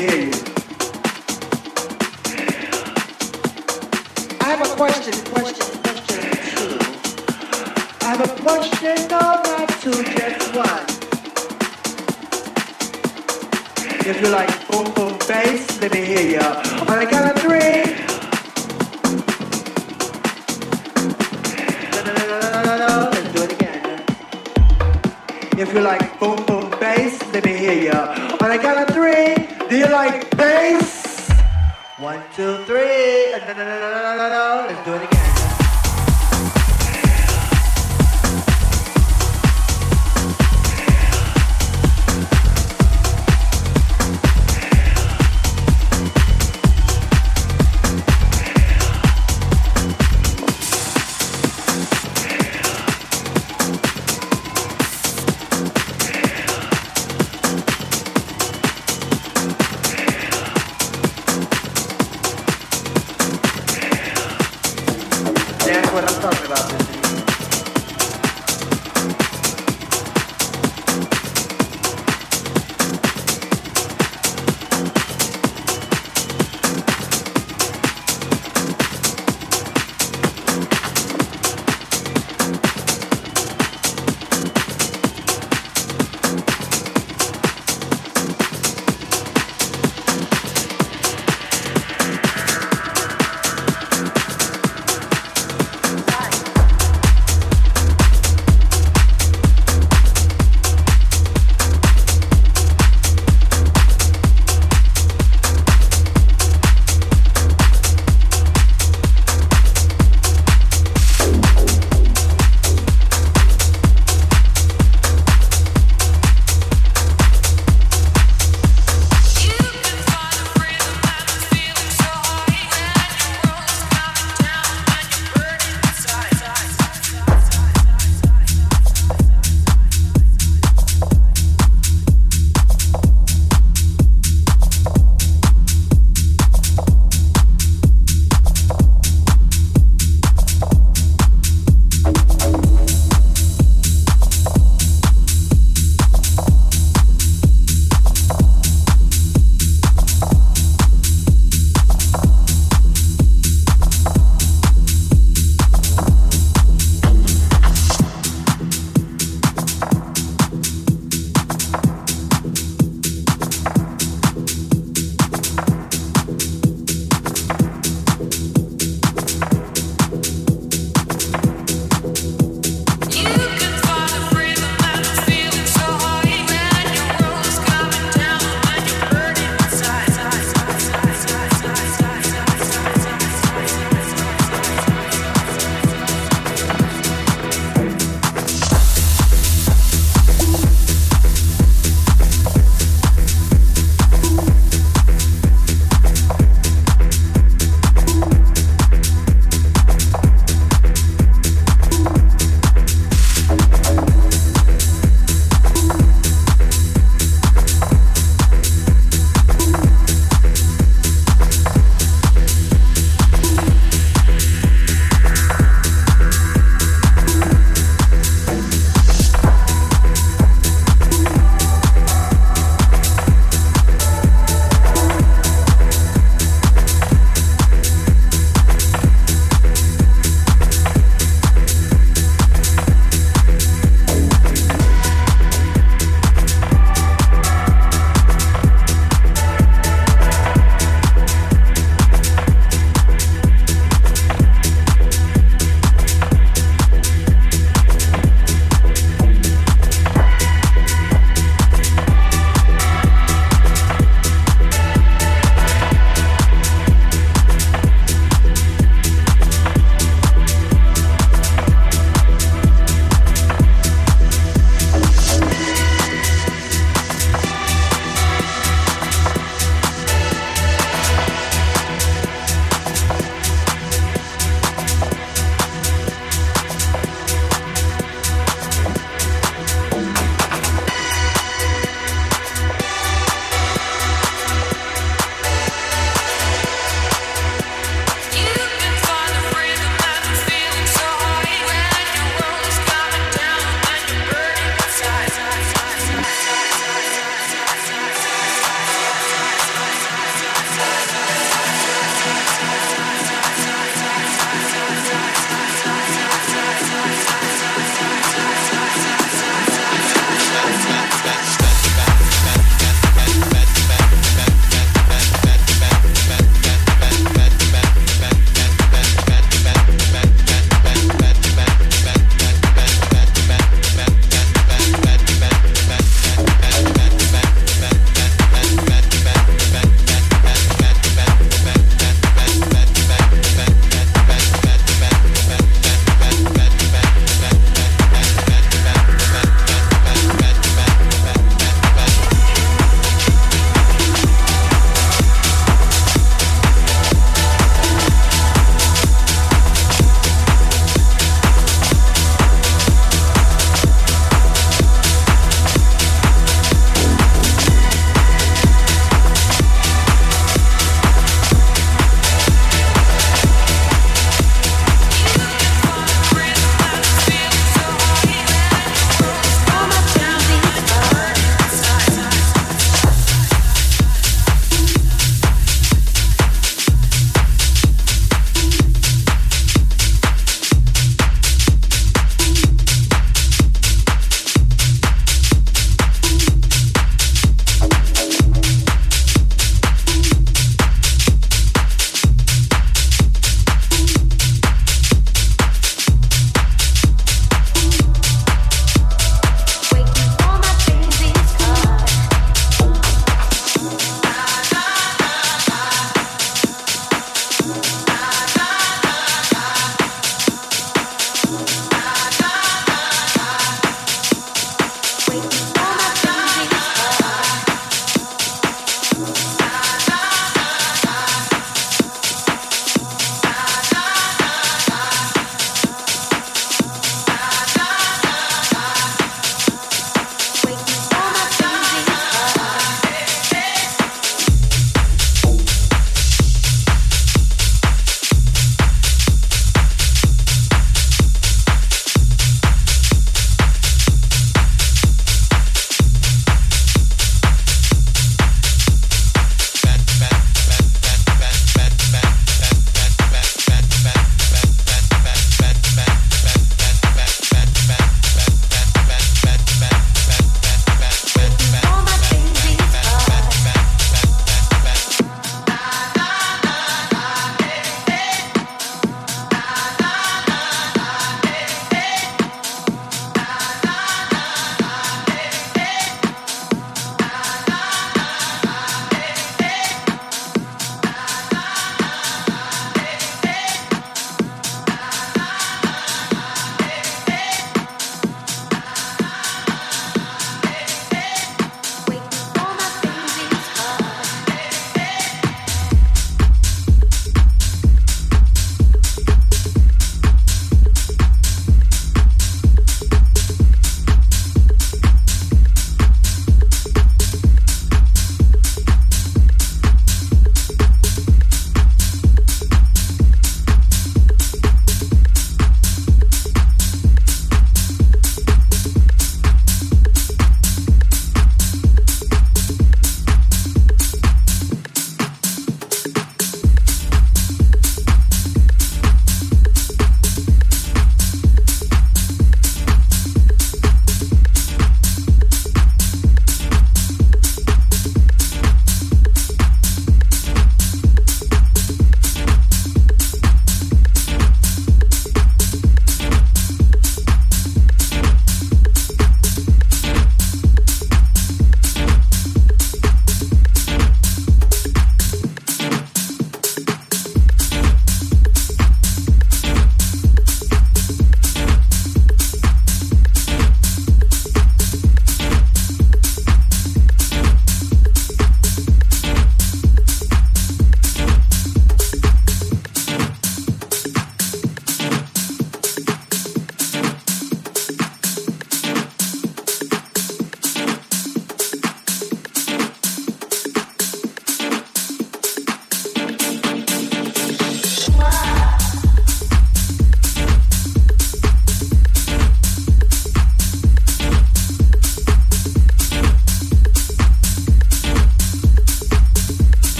I have a question, question, question. I have a question, no, two, just one. If you like boom, boom, bass, let me hear ya. On the count of three. No, no, no, no, no, no, let's do it again. If you like boom, boom, bass, let me hear you. On the count of three. Do you like bass? One, two, three. No, no, no, no, no, no, no. Let's do it again.